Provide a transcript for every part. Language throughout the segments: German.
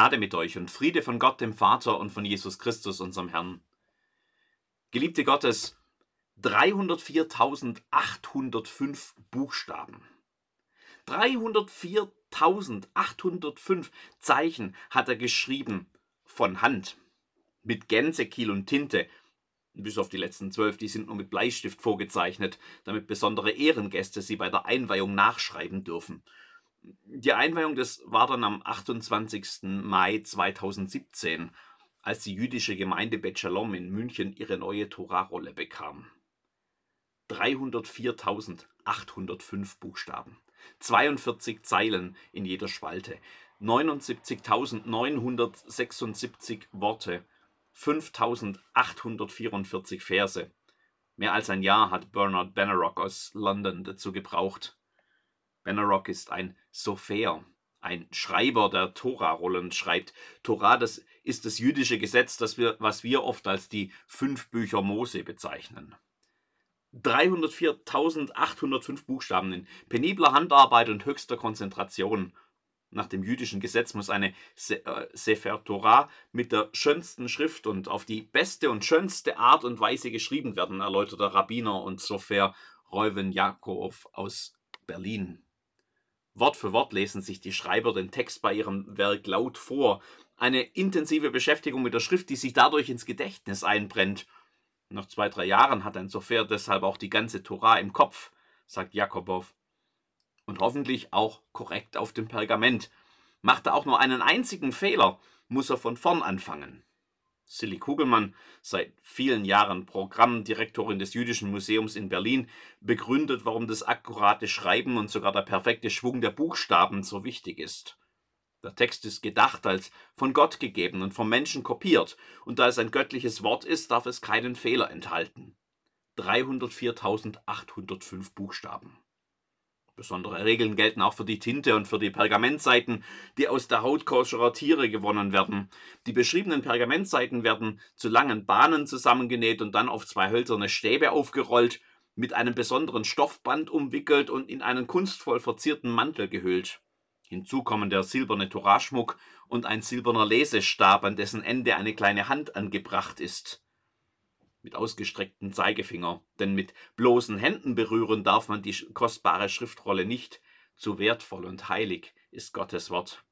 Gnade mit euch und Friede von Gott, dem Vater und von Jesus Christus, unserem Herrn. Geliebte Gottes, 304.805 Buchstaben. 304.805 Zeichen hat er geschrieben von Hand mit Gänsekiel und Tinte. Bis auf die letzten zwölf, die sind nur mit Bleistift vorgezeichnet, damit besondere Ehrengäste sie bei der Einweihung nachschreiben dürfen. Die Einweihung das war dann am 28. Mai 2017, als die jüdische Gemeinde Bet Shalom in München ihre neue Torahrolle bekam. 304.805 Buchstaben, 42 Zeilen in jeder Spalte, 79.976 Worte, 5.844 Verse. Mehr als ein Jahr hat Bernard Bannerock aus London dazu gebraucht. Bannerock ist ein Sopher, ein Schreiber der Tora-Rollen schreibt. Tora, das ist das jüdische Gesetz, das wir, was wir oft als die fünf Bücher Mose bezeichnen. 304.805 Buchstaben in penibler Handarbeit und höchster Konzentration. Nach dem jüdischen Gesetz muss eine äh, Sefer Torah mit der schönsten Schrift und auf die beste und schönste Art und Weise geschrieben werden, erläutert der Rabbiner und Sofer Reuven Jakob aus Berlin. Wort für Wort lesen sich die Schreiber den Text bei ihrem Werk laut vor. Eine intensive Beschäftigung mit der Schrift, die sich dadurch ins Gedächtnis einbrennt. Nach zwei, drei Jahren hat ein Sofer deshalb auch die ganze Torah im Kopf, sagt Jakobow. Und hoffentlich auch korrekt auf dem Pergament. Macht er auch nur einen einzigen Fehler, muss er von vorn anfangen. Silly Kugelmann, seit vielen Jahren Programmdirektorin des Jüdischen Museums in Berlin, begründet, warum das akkurate Schreiben und sogar der perfekte Schwung der Buchstaben so wichtig ist. Der Text ist gedacht als von Gott gegeben und vom Menschen kopiert, und da es ein göttliches Wort ist, darf es keinen Fehler enthalten. 304.805 Buchstaben. Besondere Regeln gelten auch für die Tinte und für die Pergamentseiten, die aus der Haut koscherer Tiere gewonnen werden. Die beschriebenen Pergamentseiten werden zu langen Bahnen zusammengenäht und dann auf zwei hölzerne Stäbe aufgerollt, mit einem besonderen Stoffband umwickelt und in einen kunstvoll verzierten Mantel gehüllt. Hinzu kommen der silberne Toraschmuck und ein silberner Lesestab, an dessen Ende eine kleine Hand angebracht ist mit ausgestrecktem Zeigefinger, denn mit bloßen Händen berühren darf man die kostbare Schriftrolle nicht, zu wertvoll und heilig ist Gottes Wort.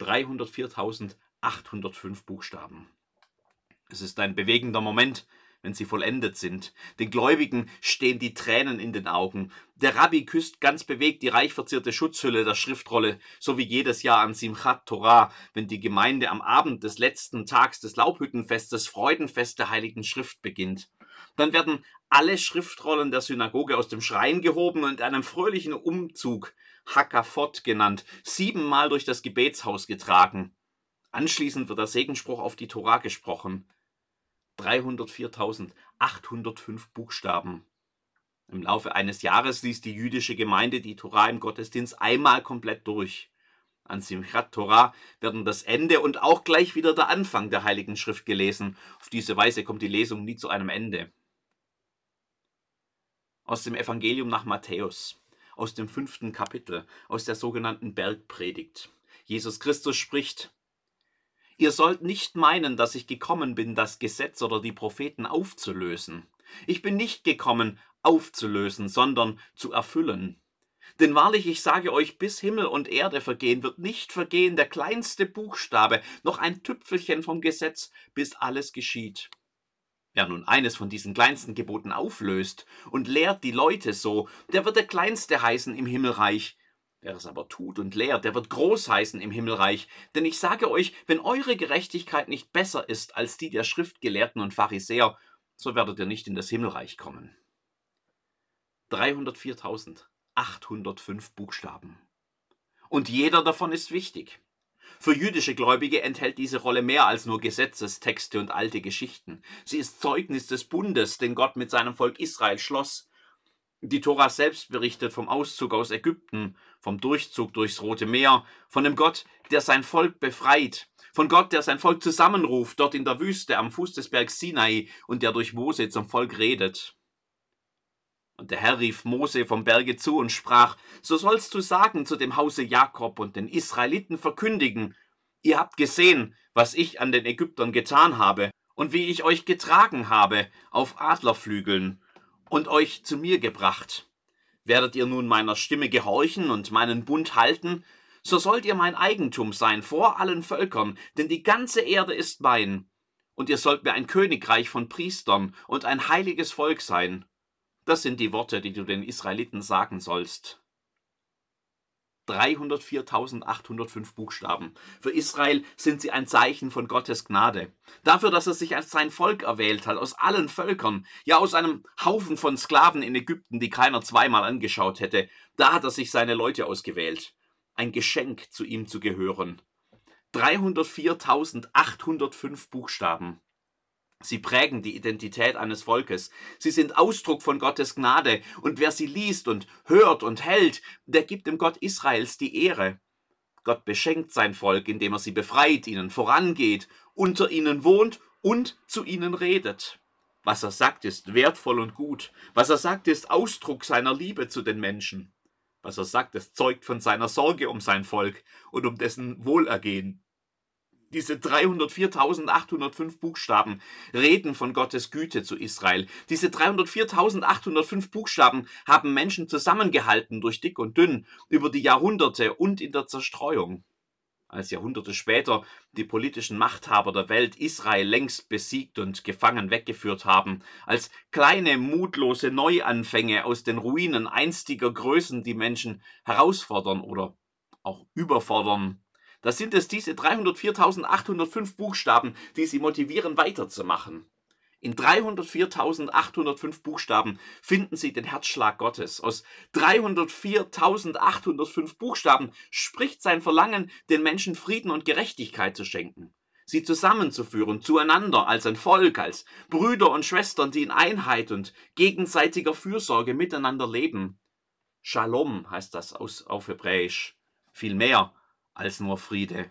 304.805 Buchstaben. Es ist ein bewegender Moment, wenn sie vollendet sind. Den Gläubigen stehen die Tränen in den Augen. Der Rabbi küsst ganz bewegt die reich verzierte Schutzhülle der Schriftrolle, so wie jedes Jahr an Simchat Torah, wenn die Gemeinde am Abend des letzten Tags des Laubhüttenfestes Freudenfest der Heiligen Schrift beginnt. Dann werden alle Schriftrollen der Synagoge aus dem Schrein gehoben und in einem fröhlichen Umzug, Hakafot genannt, siebenmal durch das Gebetshaus getragen. Anschließend wird der Segenspruch auf die Torah gesprochen. 304.805 Buchstaben. Im Laufe eines Jahres liest die jüdische Gemeinde die Torah im Gottesdienst einmal komplett durch. An Simchat Torah werden das Ende und auch gleich wieder der Anfang der Heiligen Schrift gelesen. Auf diese Weise kommt die Lesung nie zu einem Ende. Aus dem Evangelium nach Matthäus, aus dem fünften Kapitel, aus der sogenannten Bergpredigt. Jesus Christus spricht, Ihr sollt nicht meinen, dass ich gekommen bin, das Gesetz oder die Propheten aufzulösen. Ich bin nicht gekommen, aufzulösen, sondern zu erfüllen. Denn wahrlich, ich sage euch, bis Himmel und Erde vergehen, wird nicht vergehen der kleinste Buchstabe, noch ein Tüpfelchen vom Gesetz, bis alles geschieht. Wer nun eines von diesen kleinsten Geboten auflöst und lehrt die Leute so, der wird der Kleinste heißen im Himmelreich. Wer es aber tut und lehrt, der wird groß heißen im Himmelreich. Denn ich sage euch, wenn eure Gerechtigkeit nicht besser ist als die der Schriftgelehrten und Pharisäer, so werdet ihr nicht in das Himmelreich kommen. 304.805 Buchstaben. Und jeder davon ist wichtig. Für jüdische Gläubige enthält diese Rolle mehr als nur Gesetzestexte und alte Geschichten. Sie ist Zeugnis des Bundes, den Gott mit seinem Volk Israel schloss die Tora selbst berichtet vom Auszug aus Ägypten, vom Durchzug durchs Rote Meer, von dem Gott, der sein Volk befreit, von Gott, der sein Volk zusammenruft, dort in der Wüste am Fuß des Bergs Sinai und der durch Mose zum Volk redet. Und der Herr rief Mose vom Berge zu und sprach, so sollst du sagen zu dem Hause Jakob und den Israeliten verkündigen, Ihr habt gesehen, was ich an den Ägyptern getan habe und wie ich euch getragen habe auf Adlerflügeln und euch zu mir gebracht. Werdet ihr nun meiner Stimme gehorchen und meinen Bund halten, so sollt ihr mein Eigentum sein vor allen Völkern, denn die ganze Erde ist mein. Und ihr sollt mir ein Königreich von Priestern und ein heiliges Volk sein. Das sind die Worte, die du den Israeliten sagen sollst. 304.805 Buchstaben. Für Israel sind sie ein Zeichen von Gottes Gnade. Dafür, dass er sich als sein Volk erwählt hat, aus allen Völkern, ja aus einem Haufen von Sklaven in Ägypten, die keiner zweimal angeschaut hätte, da hat er sich seine Leute ausgewählt. Ein Geschenk, zu ihm zu gehören. 304.805 Buchstaben. Sie prägen die Identität eines Volkes. Sie sind Ausdruck von Gottes Gnade. Und wer sie liest und hört und hält, der gibt dem Gott Israels die Ehre. Gott beschenkt sein Volk, indem er sie befreit, ihnen vorangeht, unter ihnen wohnt und zu ihnen redet. Was er sagt, ist wertvoll und gut. Was er sagt, ist Ausdruck seiner Liebe zu den Menschen. Was er sagt, es zeugt von seiner Sorge um sein Volk und um dessen Wohlergehen. Diese 304.805 Buchstaben reden von Gottes Güte zu Israel. Diese 304.805 Buchstaben haben Menschen zusammengehalten durch dick und dünn über die Jahrhunderte und in der Zerstreuung. Als Jahrhunderte später die politischen Machthaber der Welt Israel längst besiegt und gefangen weggeführt haben, als kleine mutlose Neuanfänge aus den Ruinen einstiger Größen die Menschen herausfordern oder auch überfordern, da sind es diese 304.805 Buchstaben, die sie motivieren, weiterzumachen. In 304.805 Buchstaben finden Sie den Herzschlag Gottes. Aus 304.805 Buchstaben spricht sein Verlangen, den Menschen Frieden und Gerechtigkeit zu schenken. Sie zusammenzuführen, zueinander, als ein Volk, als Brüder und Schwestern, die in Einheit und gegenseitiger Fürsorge miteinander leben. Shalom heißt das aus, auf Hebräisch. Viel mehr als nur Friede.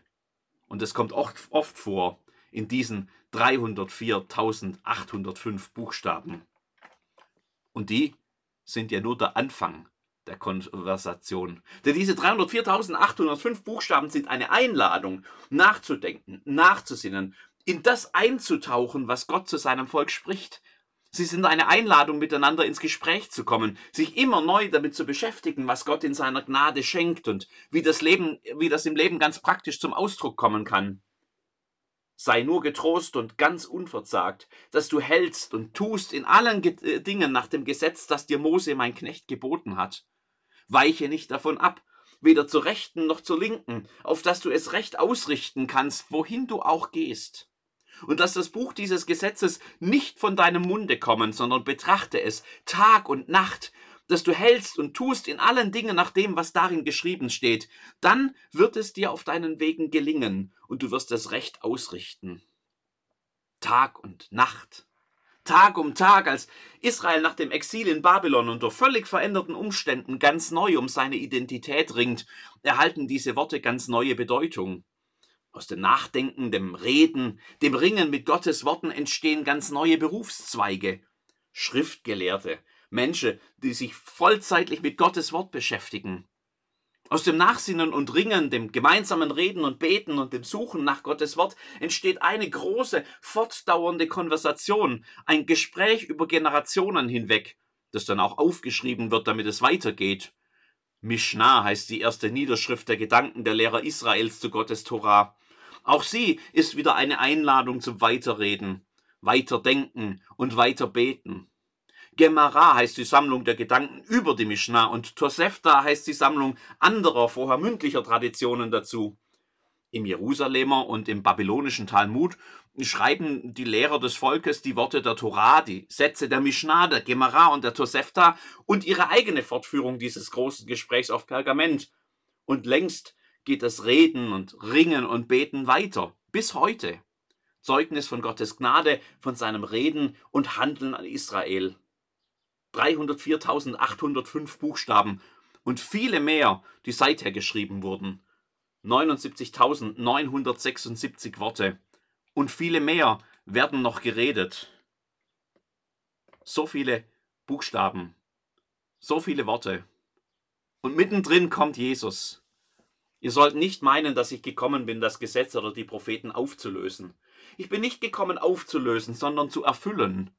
Und es kommt oft, oft vor in diesen 304.805 Buchstaben. Und die sind ja nur der Anfang der Konversation. Denn diese 304.805 Buchstaben sind eine Einladung, nachzudenken, nachzusinnen, in das einzutauchen, was Gott zu seinem Volk spricht, Sie sind eine Einladung, miteinander ins Gespräch zu kommen, sich immer neu damit zu beschäftigen, was Gott in seiner Gnade schenkt und wie das Leben, wie das im Leben ganz praktisch zum Ausdruck kommen kann. Sei nur getrost und ganz unverzagt, dass du hältst und tust in allen äh, Dingen nach dem Gesetz, das dir Mose, mein Knecht, geboten hat. Weiche nicht davon ab, weder zur Rechten noch zur Linken, auf dass du es recht ausrichten kannst, wohin du auch gehst und dass das Buch dieses Gesetzes nicht von deinem Munde kommen, sondern betrachte es Tag und Nacht, dass du hältst und tust in allen Dingen nach dem, was darin geschrieben steht, dann wird es dir auf deinen Wegen gelingen und du wirst es recht ausrichten. Tag und Nacht. Tag um Tag, als Israel nach dem Exil in Babylon unter völlig veränderten Umständen ganz neu um seine Identität ringt, erhalten diese Worte ganz neue Bedeutung. Aus dem Nachdenken, dem Reden, dem Ringen mit Gottes Worten entstehen ganz neue Berufszweige. Schriftgelehrte, Menschen, die sich vollzeitlich mit Gottes Wort beschäftigen. Aus dem Nachsinnen und Ringen, dem gemeinsamen Reden und Beten und dem Suchen nach Gottes Wort entsteht eine große, fortdauernde Konversation, ein Gespräch über Generationen hinweg, das dann auch aufgeschrieben wird, damit es weitergeht. Mishnah heißt die erste Niederschrift der Gedanken der Lehrer Israels zu Gottes Torah. Auch sie ist wieder eine Einladung zum Weiterreden, Weiterdenken und Weiterbeten. Gemara heißt die Sammlung der Gedanken über die Mishnah und Tosefta heißt die Sammlung anderer vorher mündlicher Traditionen dazu. Im Jerusalemer und im babylonischen Talmud schreiben die Lehrer des Volkes die Worte der Torah, die Sätze der Mishnah, der Gemara und der Tosefta und ihre eigene Fortführung dieses großen Gesprächs auf Pergament. Und längst geht das Reden und Ringen und Beten weiter, bis heute. Zeugnis von Gottes Gnade, von seinem Reden und Handeln an Israel. 304.805 Buchstaben und viele mehr, die seither geschrieben wurden. 79.976 Worte und viele mehr werden noch geredet. So viele Buchstaben, so viele Worte. Und mittendrin kommt Jesus Ihr sollt nicht meinen, dass ich gekommen bin, das Gesetz oder die Propheten aufzulösen. Ich bin nicht gekommen aufzulösen, sondern zu erfüllen.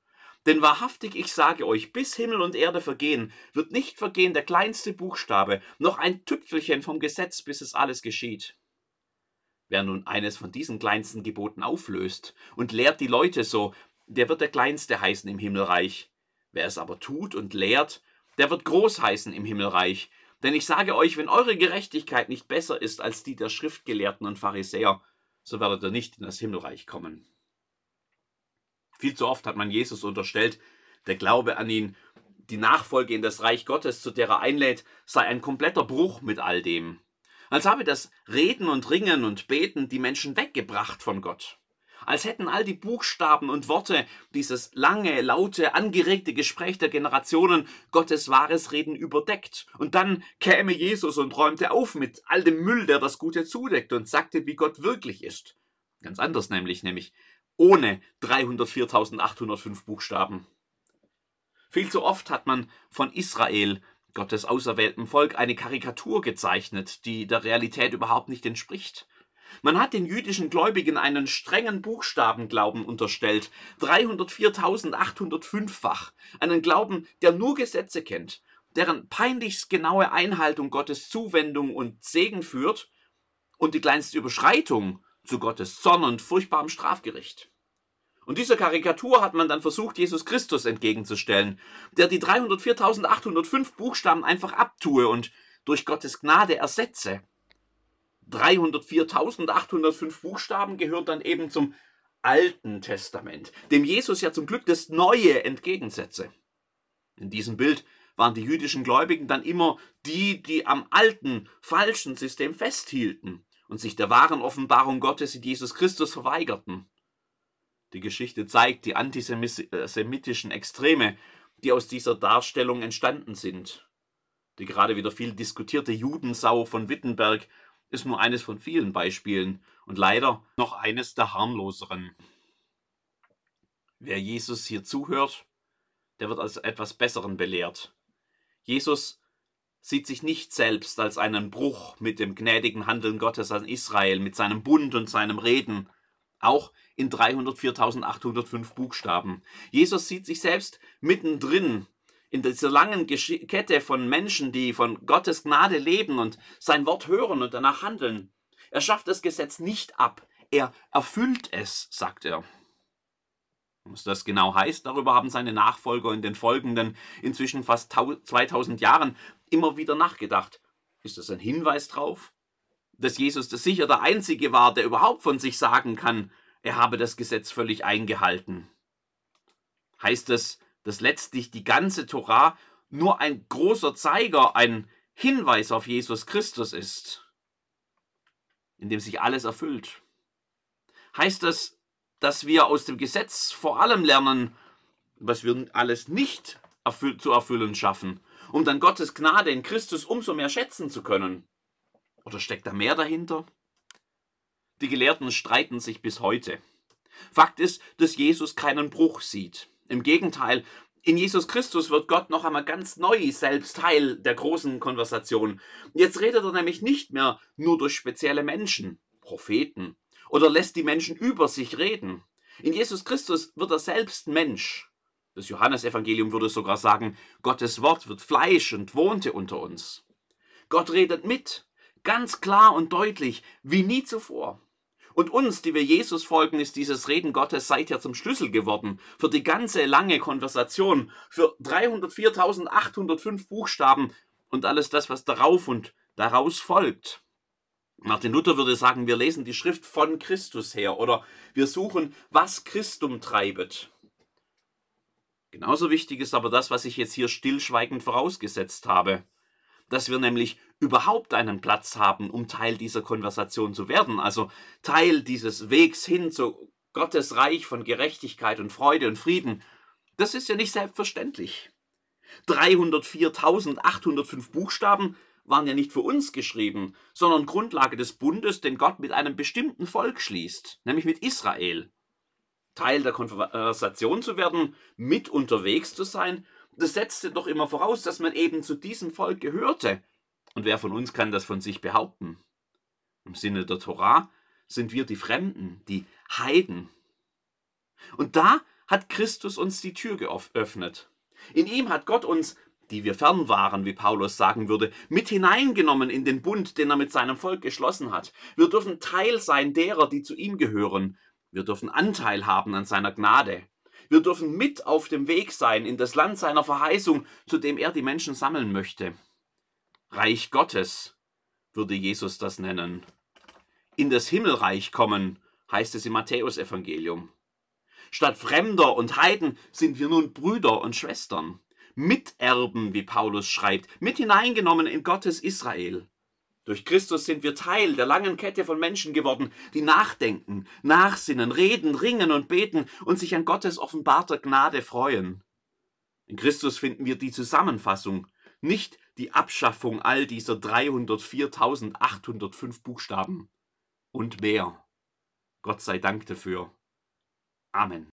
Denn wahrhaftig, ich sage euch, bis Himmel und Erde vergehen, wird nicht vergehen der kleinste Buchstabe, noch ein Tüpfelchen vom Gesetz, bis es alles geschieht. Wer nun eines von diesen kleinsten Geboten auflöst und lehrt die Leute so, der wird der Kleinste heißen im Himmelreich. Wer es aber tut und lehrt, der wird groß heißen im Himmelreich. Denn ich sage euch, wenn eure Gerechtigkeit nicht besser ist als die der Schriftgelehrten und Pharisäer, so werdet ihr nicht in das Himmelreich kommen. Viel zu oft hat man Jesus unterstellt, der Glaube an ihn, die Nachfolge in das Reich Gottes, zu der er einlädt, sei ein kompletter Bruch mit all dem. Als habe das Reden und Ringen und Beten die Menschen weggebracht von Gott als hätten all die Buchstaben und Worte, dieses lange, laute, angeregte Gespräch der Generationen Gottes wahres Reden überdeckt. Und dann käme Jesus und räumte auf mit all dem Müll, der das Gute zudeckt und sagte, wie Gott wirklich ist. Ganz anders nämlich, nämlich ohne 304.805 Buchstaben. Viel zu oft hat man von Israel, Gottes auserwähltem Volk, eine Karikatur gezeichnet, die der Realität überhaupt nicht entspricht. Man hat den jüdischen Gläubigen einen strengen Buchstabenglauben unterstellt, 304.805-fach, einen Glauben, der nur Gesetze kennt, deren peinlichst genaue Einhaltung Gottes Zuwendung und Segen führt und die kleinste Überschreitung zu Gottes Zorn und furchtbarem Strafgericht. Und dieser Karikatur hat man dann versucht, Jesus Christus entgegenzustellen, der die 304.805 Buchstaben einfach abtue und durch Gottes Gnade ersetze. 304.805 Buchstaben gehören dann eben zum Alten Testament, dem Jesus ja zum Glück das Neue entgegensetze. In diesem Bild waren die jüdischen Gläubigen dann immer die, die am alten, falschen System festhielten und sich der wahren Offenbarung Gottes in Jesus Christus verweigerten. Die Geschichte zeigt die antisemitischen Extreme, die aus dieser Darstellung entstanden sind. Die gerade wieder viel diskutierte Judensau von Wittenberg ist nur eines von vielen Beispielen und leider noch eines der harmloseren. Wer Jesus hier zuhört, der wird als etwas Besseren belehrt. Jesus sieht sich nicht selbst als einen Bruch mit dem gnädigen Handeln Gottes an Israel, mit seinem Bund und seinem Reden, auch in 304.805 Buchstaben. Jesus sieht sich selbst mittendrin in dieser langen Kette von Menschen, die von Gottes Gnade leben und sein Wort hören und danach handeln. Er schafft das Gesetz nicht ab, er erfüllt es, sagt er. Was das genau heißt, darüber haben seine Nachfolger in den folgenden, inzwischen fast 2000 Jahren immer wieder nachgedacht. Ist das ein Hinweis darauf, dass Jesus das sicher der Einzige war, der überhaupt von sich sagen kann, er habe das Gesetz völlig eingehalten? Heißt es, dass letztlich die ganze Torah nur ein großer Zeiger, ein Hinweis auf Jesus Christus ist, in dem sich alles erfüllt. Heißt das, dass wir aus dem Gesetz vor allem lernen, was wir alles nicht erfüll zu erfüllen schaffen, um dann Gottes Gnade in Christus umso mehr schätzen zu können? Oder steckt da mehr dahinter? Die Gelehrten streiten sich bis heute. Fakt ist, dass Jesus keinen Bruch sieht. Im Gegenteil, in Jesus Christus wird Gott noch einmal ganz neu selbst Teil der großen Konversation. Jetzt redet er nämlich nicht mehr nur durch spezielle Menschen, Propheten, oder lässt die Menschen über sich reden. In Jesus Christus wird er selbst Mensch. Das Johannesevangelium würde sogar sagen, Gottes Wort wird Fleisch und wohnte unter uns. Gott redet mit, ganz klar und deutlich, wie nie zuvor. Und uns, die wir Jesus folgen, ist dieses Reden Gottes seither zum Schlüssel geworden für die ganze lange Konversation, für 304.805 Buchstaben und alles das, was darauf und daraus folgt. Martin Luther würde sagen, wir lesen die Schrift von Christus her oder wir suchen, was Christum treibet. Genauso wichtig ist aber das, was ich jetzt hier stillschweigend vorausgesetzt habe dass wir nämlich überhaupt einen Platz haben, um Teil dieser Konversation zu werden, also Teil dieses Wegs hin zu Gottes Reich von Gerechtigkeit und Freude und Frieden. Das ist ja nicht selbstverständlich. 304.805 Buchstaben waren ja nicht für uns geschrieben, sondern Grundlage des Bundes, den Gott mit einem bestimmten Volk schließt, nämlich mit Israel. Teil der Konversation zu werden, mit unterwegs zu sein das setzte doch immer voraus, dass man eben zu diesem Volk gehörte. Und wer von uns kann das von sich behaupten? Im Sinne der Torah sind wir die Fremden, die Heiden. Und da hat Christus uns die Tür geöffnet. In ihm hat Gott uns, die wir fern waren, wie Paulus sagen würde, mit hineingenommen in den Bund, den er mit seinem Volk geschlossen hat. Wir dürfen Teil sein derer, die zu ihm gehören. Wir dürfen Anteil haben an seiner Gnade. Wir dürfen mit auf dem Weg sein in das Land seiner Verheißung, zu dem er die Menschen sammeln möchte. Reich Gottes würde Jesus das nennen. In das Himmelreich kommen, heißt es im Matthäusevangelium. Statt Fremder und Heiden sind wir nun Brüder und Schwestern, Miterben, wie Paulus schreibt, mit hineingenommen in Gottes Israel. Durch Christus sind wir Teil der langen Kette von Menschen geworden, die nachdenken, nachsinnen, reden, ringen und beten und sich an Gottes offenbarter Gnade freuen. In Christus finden wir die Zusammenfassung, nicht die Abschaffung all dieser 304.805 Buchstaben und mehr. Gott sei Dank dafür. Amen.